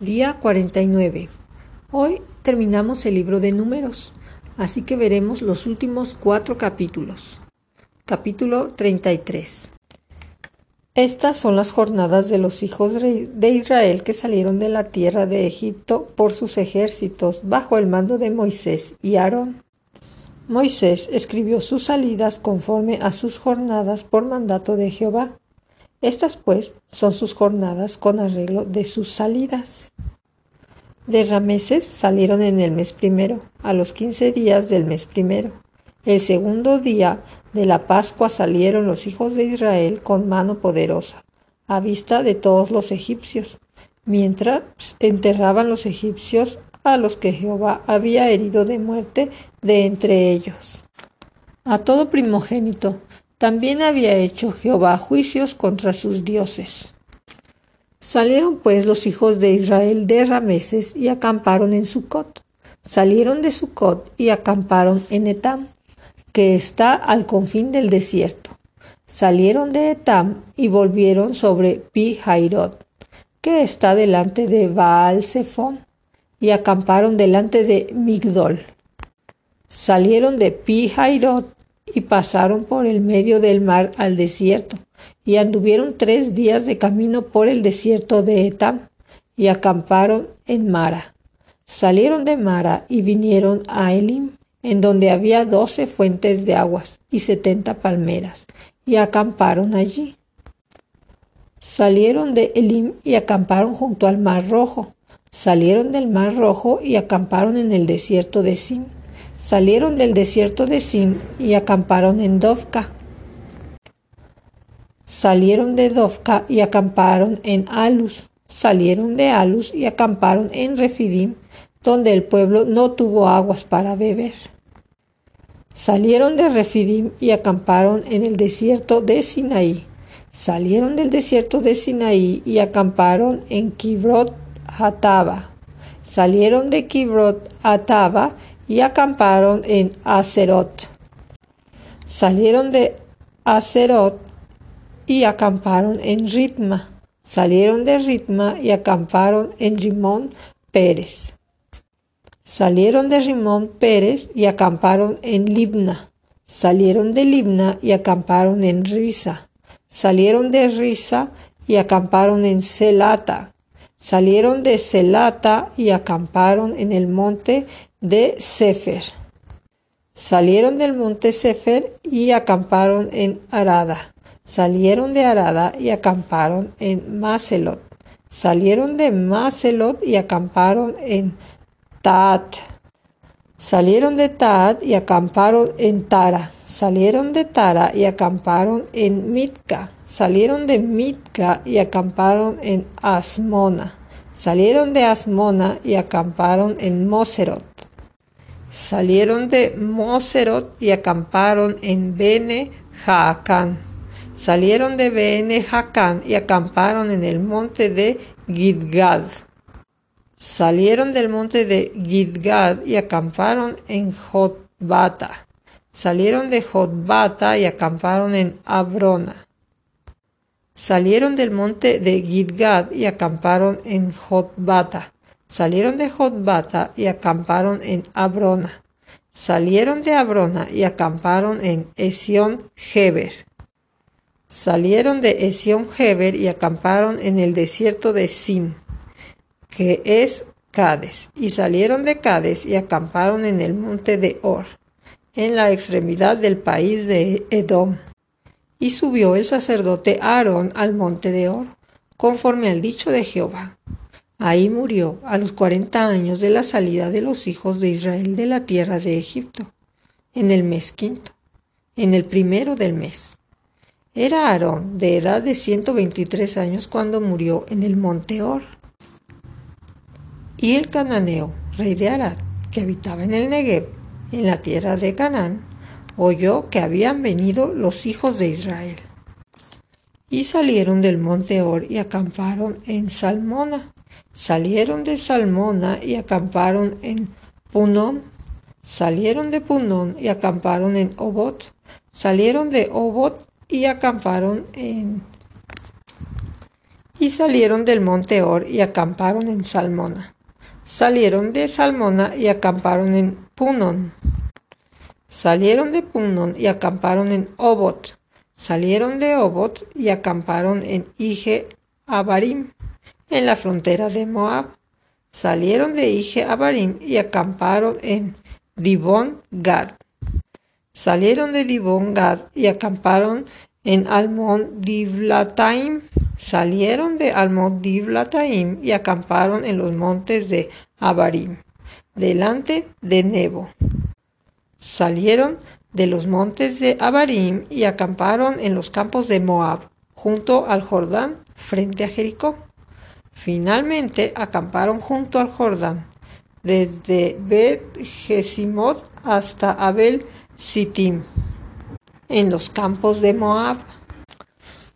Día 49. Hoy terminamos el libro de números, así que veremos los últimos cuatro capítulos. Capítulo 33. Estas son las jornadas de los hijos de Israel que salieron de la tierra de Egipto por sus ejércitos bajo el mando de Moisés y Aarón. Moisés escribió sus salidas conforme a sus jornadas por mandato de Jehová. Estas pues son sus jornadas con arreglo de sus salidas. De Rameses salieron en el mes primero, a los quince días del mes primero. El segundo día de la Pascua salieron los hijos de Israel con mano poderosa, a vista de todos los egipcios, mientras enterraban los egipcios a los que Jehová había herido de muerte de entre ellos. A todo primogénito también había hecho Jehová juicios contra sus dioses. Salieron pues los hijos de Israel de Rameses y acamparon en Sucot. Salieron de Sucot y acamparon en Etam, que está al confín del desierto. Salieron de Etam y volvieron sobre Pi Jairot, que está delante de Baal Zephon, y acamparon delante de Migdol. Salieron de Pi Jairot y pasaron por el medio del mar al desierto, y anduvieron tres días de camino por el desierto de Etam, y acamparon en Mara. Salieron de Mara y vinieron a Elim, en donde había doce fuentes de aguas y setenta palmeras, y acamparon allí. Salieron de Elim y acamparon junto al mar rojo. Salieron del mar rojo y acamparon en el desierto de Sin salieron del desierto de Sin y acamparon en Dovka. Salieron de Dovka y acamparon en Alus. Salieron de Alus y acamparon en Refidim, donde el pueblo no tuvo aguas para beber. Salieron de Refidim y acamparon en el desierto de Sinaí. Salieron del desierto de Sinaí y acamparon en Kibrot Hataba. Salieron de Kibrot Hataba y acamparon en Acerot. Salieron de Acerot y acamparon en Ritma. Salieron de Ritma y acamparon en Rimón Pérez. Salieron de Rimón Pérez y acamparon en Libna. Salieron de Libna y acamparon en Risa. Salieron de Risa y acamparon en Celata. Salieron de Celata y acamparon en el monte de Sefer. Salieron del monte Sefer y acamparon en Arada. Salieron de Arada y acamparon en Maselot. Salieron de Maselot y acamparon en Taat. Salieron de Taat y acamparon en Tara. Salieron de Tara y acamparon en Mitka. Salieron de Mitka y acamparon en Asmona. Salieron de Asmona y acamparon en Moserot. Salieron de Moserot y acamparon en Bene Jaacán. Salieron de Bene Jaacán y acamparon en el monte de Gidgad. Salieron del monte de Gidgad y acamparon en Jotbata. Salieron de Jotbata y acamparon en Abrona. Salieron del monte de Gidgad y acamparon en Jotbata. Salieron de Jotbata y acamparon en Abrona. Salieron de Abrona y acamparon en Esión Geber. Salieron de Esión Geber y acamparon en el desierto de Sin, que es Cades. Y salieron de Cades y acamparon en el monte de Or, en la extremidad del país de Edom. Y subió el sacerdote Aarón al monte de Or, conforme al dicho de Jehová Ahí murió a los cuarenta años de la salida de los hijos de Israel de la tierra de Egipto, en el mes quinto, en el primero del mes. Era Aarón de edad de ciento veintitrés años cuando murió en el monte Or. Y el cananeo, rey de Arad, que habitaba en el Negev, en la tierra de Canaán, oyó que habían venido los hijos de Israel. Y salieron del monte Or y acamparon en Salmona, Salieron de Salmona y acamparon en Punón. Salieron de Punón y acamparon en Obot. Salieron de Obot y acamparon en Y salieron del monte Or y acamparon en Salmona. Salieron de Salmona y acamparon en Punon. Salieron de Punon y acamparon en Obot. Salieron de Obot y acamparon en Ije Abarim, en la frontera de Moab. Salieron de Ije Abarim y acamparon en Dibon Gad. Salieron de Dibon Gad y acamparon en Almon Divlataim. Salieron de Almon Divlataim y acamparon en los montes de Abarim, delante de Nebo. Salieron de los montes de Abarim y acamparon en los campos de Moab, junto al Jordán, frente a Jericó. Finalmente acamparon junto al Jordán, desde Bet Gesimot hasta Abel Sittim, en los campos de Moab.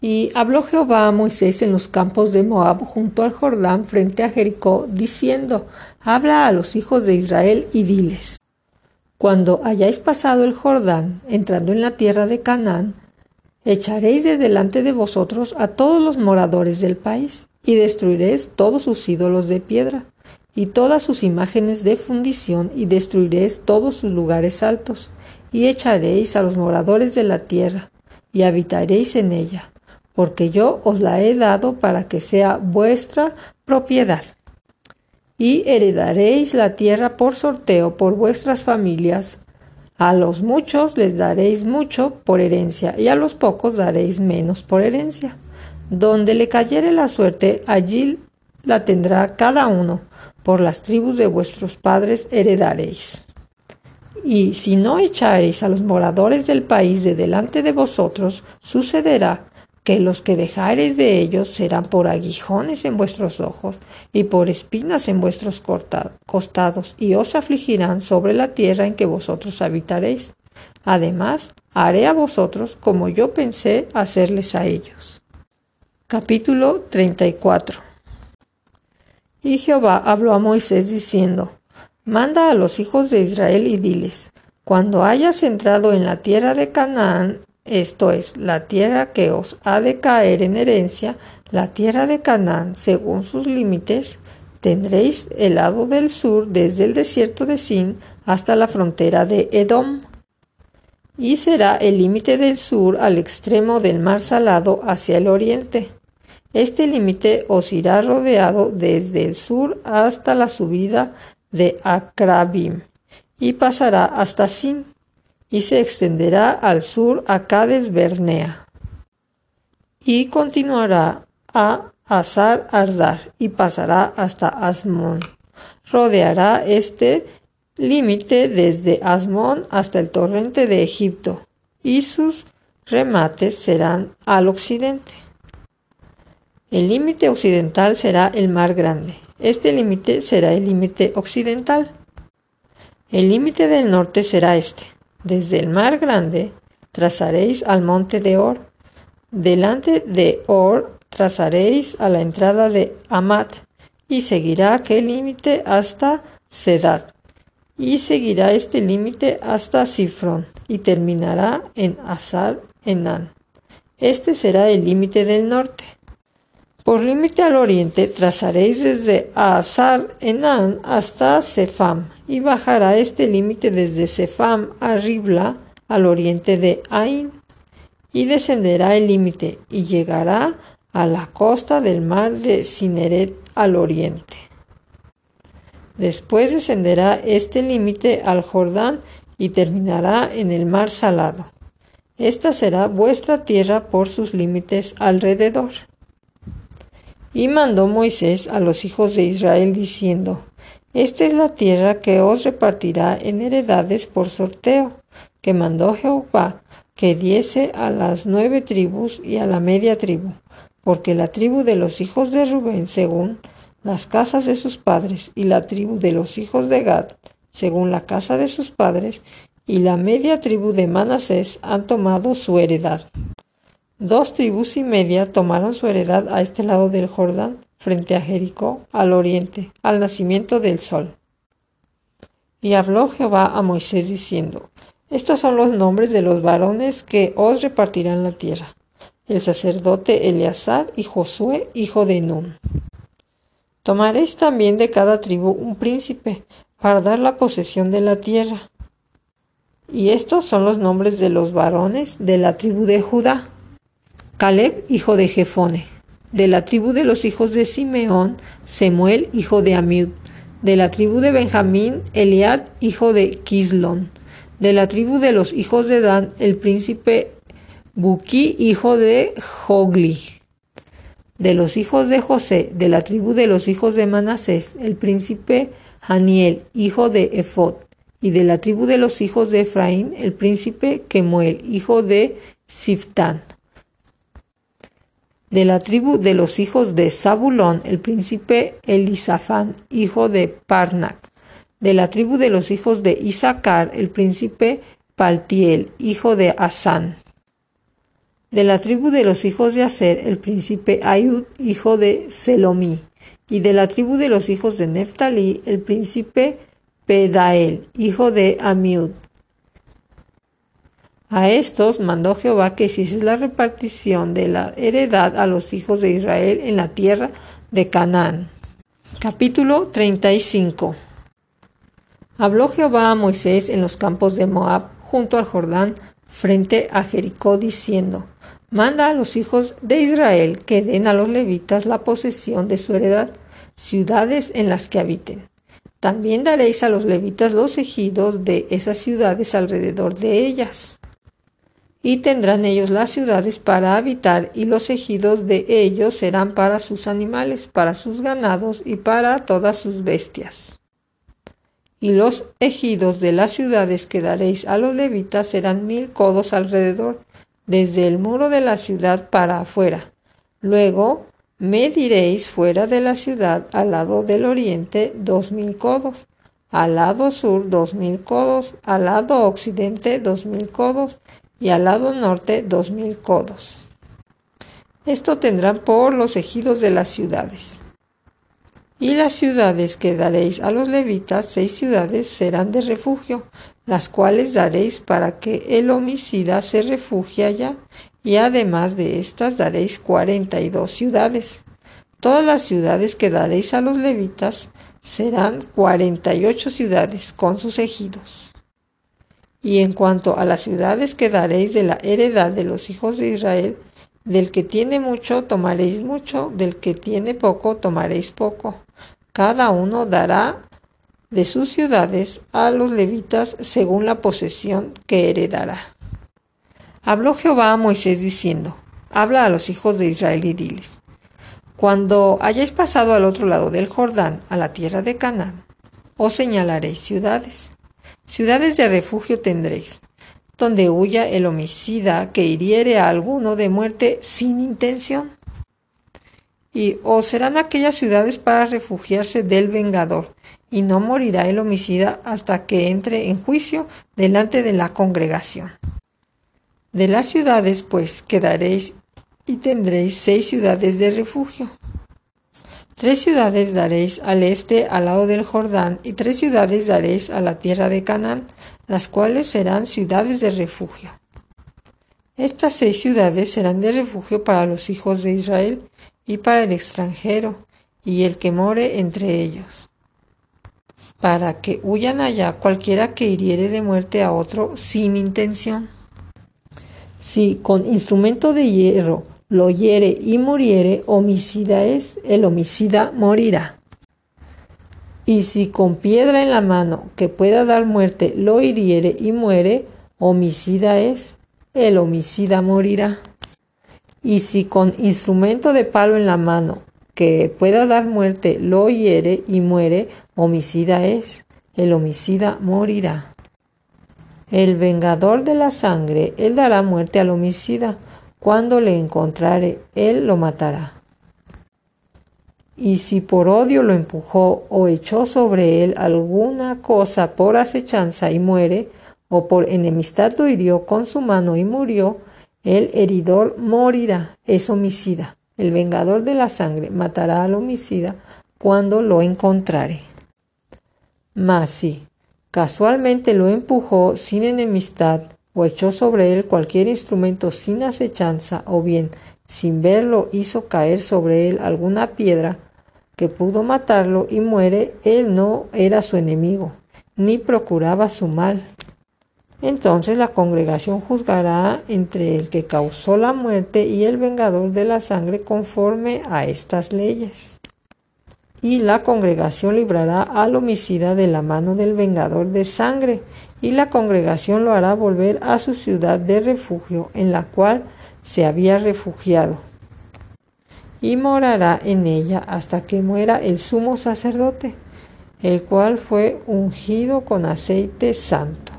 Y habló Jehová a Moisés en los campos de Moab junto al Jordán frente a Jericó, diciendo, Habla a los hijos de Israel y diles, Cuando hayáis pasado el Jordán, entrando en la tierra de Canaán, echaréis de delante de vosotros a todos los moradores del país, y destruiréis todos sus ídolos de piedra, y todas sus imágenes de fundición, y destruiréis todos sus lugares altos, y echaréis a los moradores de la tierra, y habitaréis en ella porque yo os la he dado para que sea vuestra propiedad. Y heredaréis la tierra por sorteo por vuestras familias. A los muchos les daréis mucho por herencia, y a los pocos daréis menos por herencia. Donde le cayere la suerte, allí la tendrá cada uno. Por las tribus de vuestros padres heredaréis. Y si no echareis a los moradores del país de delante de vosotros, sucederá que los que dejareis de ellos serán por aguijones en vuestros ojos y por espinas en vuestros costados, y os afligirán sobre la tierra en que vosotros habitaréis. Además, haré a vosotros como yo pensé hacerles a ellos. Capítulo 34 Y Jehová habló a Moisés diciendo, Manda a los hijos de Israel y diles, Cuando hayas entrado en la tierra de Canaán esto es, la tierra que os ha de caer en herencia, la tierra de Canaán, según sus límites, tendréis el lado del sur desde el desierto de Sin hasta la frontera de Edom. Y será el límite del sur al extremo del mar salado hacia el oriente. Este límite os irá rodeado desde el sur hasta la subida de Akrabim y pasará hasta Sin y se extenderá al sur a Cades Bernea y continuará a Azar Ardar y pasará hasta Asmón. Rodeará este límite desde Asmón hasta el torrente de Egipto y sus remates serán al occidente. El límite occidental será el mar grande. Este límite será el límite occidental. El límite del norte será este. Desde el mar grande trazaréis al monte de Or. Delante de Or trazaréis a la entrada de Amat y seguirá aquel límite hasta Sedad y seguirá este límite hasta Sifrón y terminará en Azar Enan. Este será el límite del norte. Por límite al oriente trazaréis desde Azar Enan hasta Sefam y bajará este límite desde Sefam a Ribla al oriente de Ain y descenderá el límite y llegará a la costa del mar de Cineret al oriente. Después descenderá este límite al Jordán y terminará en el mar salado. Esta será vuestra tierra por sus límites alrededor. Y mandó Moisés a los hijos de Israel diciendo, Esta es la tierra que os repartirá en heredades por sorteo, que mandó Jehová que diese a las nueve tribus y a la media tribu, porque la tribu de los hijos de Rubén, según las casas de sus padres, y la tribu de los hijos de Gad, según la casa de sus padres, y la media tribu de Manasés han tomado su heredad. Dos tribus y media tomaron su heredad a este lado del Jordán, frente a Jericó, al oriente, al nacimiento del sol. Y habló Jehová a Moisés diciendo, Estos son los nombres de los varones que os repartirán la tierra. el sacerdote Eleazar y Josué, hijo de Nun. Tomaréis también de cada tribu un príncipe para dar la posesión de la tierra. Y estos son los nombres de los varones de la tribu de Judá. Caleb, hijo de Jefone. De la tribu de los hijos de Simeón, Semuel, hijo de Amiud. De la tribu de Benjamín, Eliad, hijo de Kislon. De la tribu de los hijos de Dan, el príncipe Buki, hijo de Jogli. De los hijos de José, de la tribu de los hijos de Manasés, el príncipe Haniel, hijo de Efod. Y de la tribu de los hijos de Efraín, el príncipe Kemuel, hijo de Siftán. De la tribu de los hijos de Zabulón, el príncipe Elisafán, hijo de Parnac. De la tribu de los hijos de Isaacar, el príncipe Paltiel, hijo de Asán. De la tribu de los hijos de Aser, el príncipe Ayud, hijo de Selomí. Y de la tribu de los hijos de Neftalí, el príncipe Pedael, hijo de Amiud. A estos mandó Jehová que hiciese la repartición de la heredad a los hijos de Israel en la tierra de Canaán. Capítulo 35 Habló Jehová a Moisés en los campos de Moab, junto al Jordán, frente a Jericó, diciendo, Manda a los hijos de Israel que den a los levitas la posesión de su heredad, ciudades en las que habiten. También daréis a los levitas los ejidos de esas ciudades alrededor de ellas y tendrán ellos las ciudades para habitar, y los ejidos de ellos serán para sus animales, para sus ganados y para todas sus bestias. Y los ejidos de las ciudades que daréis a los levitas serán mil codos alrededor, desde el muro de la ciudad para afuera. Luego mediréis fuera de la ciudad al lado del oriente dos mil codos, al lado sur dos mil codos, al lado occidente dos mil codos, y al lado norte dos mil codos. Esto tendrán por los ejidos de las ciudades. Y las ciudades que daréis a los levitas, seis ciudades serán de refugio, las cuales daréis para que el homicida se refugie allá, y además de estas daréis cuarenta y dos ciudades. Todas las ciudades que daréis a los levitas serán cuarenta y ocho ciudades con sus ejidos. Y en cuanto a las ciudades que daréis de la heredad de los hijos de Israel, del que tiene mucho tomaréis mucho, del que tiene poco tomaréis poco. Cada uno dará de sus ciudades a los levitas según la posesión que heredará. Habló Jehová a Moisés diciendo, Habla a los hijos de Israel y diles, Cuando hayáis pasado al otro lado del Jordán, a la tierra de Canaán, os señalaréis ciudades Ciudades de refugio tendréis, donde huya el homicida que hiriere a alguno de muerte sin intención. Y os serán aquellas ciudades para refugiarse del vengador, y no morirá el homicida hasta que entre en juicio delante de la congregación. De las ciudades, pues, quedaréis y tendréis seis ciudades de refugio. Tres ciudades daréis al este al lado del Jordán, y tres ciudades daréis a la tierra de Canaán, las cuales serán ciudades de refugio. Estas seis ciudades serán de refugio para los hijos de Israel y para el extranjero y el que more entre ellos, para que huyan allá cualquiera que hiriere de muerte a otro sin intención. Si con instrumento de hierro lo hiere y muriere, homicida es, el homicida morirá. Y si con piedra en la mano que pueda dar muerte lo hiriere y muere, homicida es, el homicida morirá. Y si con instrumento de palo en la mano que pueda dar muerte lo hiere y muere, homicida es, el homicida morirá. El vengador de la sangre, él dará muerte al homicida, cuando le encontrare, él lo matará. Y si por odio lo empujó o echó sobre él alguna cosa por acechanza y muere, o por enemistad lo hirió con su mano y murió, el heridor morirá, es homicida. El vengador de la sangre matará al homicida cuando lo encontrare. Mas si casualmente lo empujó sin enemistad o echó sobre él cualquier instrumento sin acechanza, o bien sin verlo hizo caer sobre él alguna piedra que pudo matarlo y muere, él no era su enemigo, ni procuraba su mal. Entonces la congregación juzgará entre el que causó la muerte y el vengador de la sangre conforme a estas leyes. Y la congregación librará al homicida de la mano del vengador de sangre, y la congregación lo hará volver a su ciudad de refugio en la cual se había refugiado, y morará en ella hasta que muera el sumo sacerdote, el cual fue ungido con aceite santo.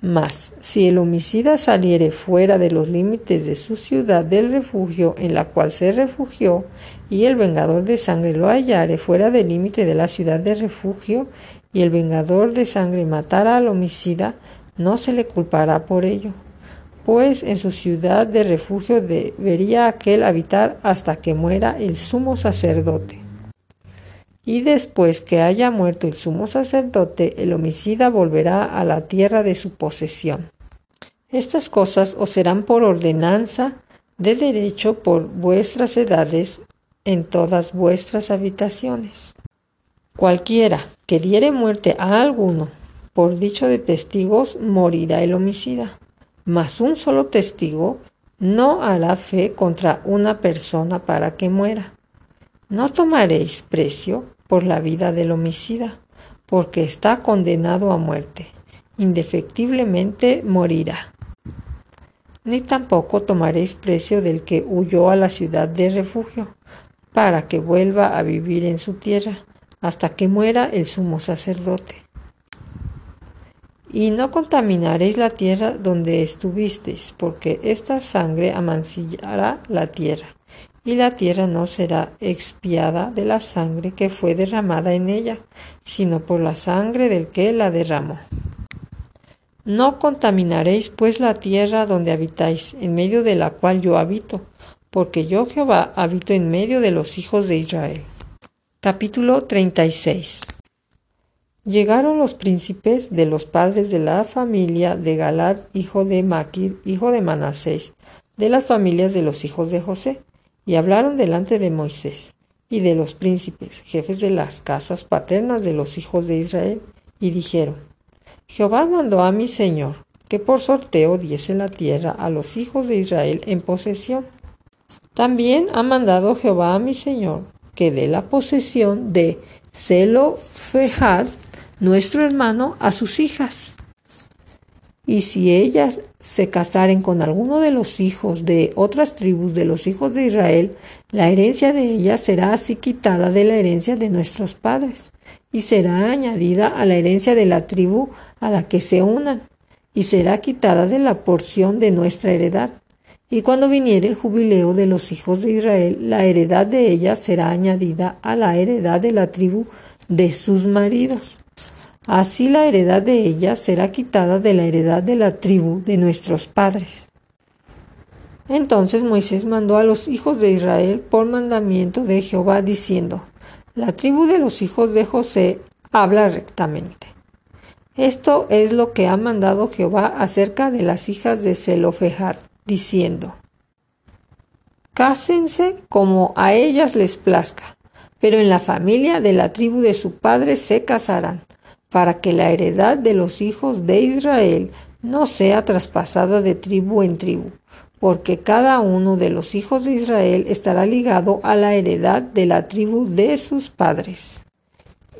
Mas, si el homicida saliere fuera de los límites de su ciudad del refugio en la cual se refugió, y el vengador de sangre lo hallare fuera del límite de la ciudad de refugio, y el vengador de sangre matara al homicida, no se le culpará por ello, pues en su ciudad de refugio debería aquel habitar hasta que muera el sumo sacerdote. Y después que haya muerto el sumo sacerdote, el homicida volverá a la tierra de su posesión. Estas cosas os serán por ordenanza de derecho por vuestras edades en todas vuestras habitaciones. Cualquiera que diere muerte a alguno por dicho de testigos, morirá el homicida. Mas un solo testigo no hará fe contra una persona para que muera. No tomaréis precio por la vida del homicida, porque está condenado a muerte. Indefectiblemente morirá. Ni tampoco tomaréis precio del que huyó a la ciudad de refugio, para que vuelva a vivir en su tierra hasta que muera el sumo sacerdote. Y no contaminaréis la tierra donde estuvisteis, porque esta sangre amancillará la tierra, y la tierra no será expiada de la sangre que fue derramada en ella, sino por la sangre del que la derramó. No contaminaréis pues la tierra donde habitáis, en medio de la cual yo habito, porque yo Jehová habito en medio de los hijos de Israel. Capítulo 36 Llegaron los príncipes de los padres de la familia de Galad, hijo de Maquir, hijo de Manasés, de las familias de los hijos de José, y hablaron delante de Moisés y de los príncipes, jefes de las casas paternas de los hijos de Israel, y dijeron, Jehová mandó a mi Señor que por sorteo diese la tierra a los hijos de Israel en posesión. También ha mandado Jehová a mi Señor que dé la posesión de Selo Fejad, nuestro hermano, a sus hijas. Y si ellas se casaren con alguno de los hijos de otras tribus de los hijos de Israel, la herencia de ellas será así quitada de la herencia de nuestros padres, y será añadida a la herencia de la tribu a la que se unan, y será quitada de la porción de nuestra heredad. Y cuando viniere el jubileo de los hijos de Israel, la heredad de ellas será añadida a la heredad de la tribu de sus maridos. Así la heredad de ellas será quitada de la heredad de la tribu de nuestros padres. Entonces Moisés mandó a los hijos de Israel por mandamiento de Jehová diciendo, La tribu de los hijos de José habla rectamente. Esto es lo que ha mandado Jehová acerca de las hijas de Zelofejad diciendo, Cásense como a ellas les plazca, pero en la familia de la tribu de su padre se casarán, para que la heredad de los hijos de Israel no sea traspasada de tribu en tribu, porque cada uno de los hijos de Israel estará ligado a la heredad de la tribu de sus padres.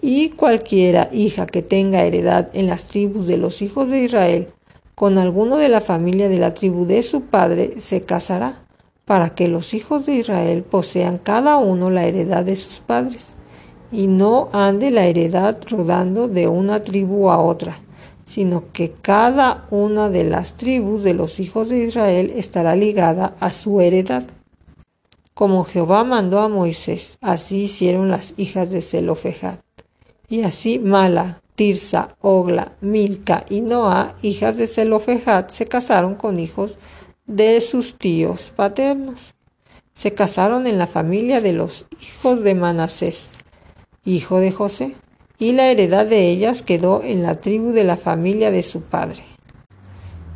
Y cualquiera hija que tenga heredad en las tribus de los hijos de Israel, con alguno de la familia de la tribu de su padre se casará, para que los hijos de Israel posean cada uno la heredad de sus padres, y no ande la heredad rodando de una tribu a otra, sino que cada una de las tribus de los hijos de Israel estará ligada a su heredad. Como Jehová mandó a Moisés, así hicieron las hijas de Zelofejad. Y así Mala, Tirsa, Ogla, Milca y Noa, hijas de Zelofejad, se casaron con hijos de sus tíos paternos. Se casaron en la familia de los hijos de Manasés, hijo de José, y la heredad de ellas quedó en la tribu de la familia de su padre.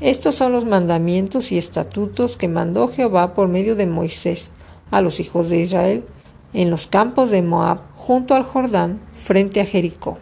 Estos son los mandamientos y estatutos que mandó Jehová por medio de Moisés a los hijos de Israel en los campos de Moab junto al Jordán frente a Jericó.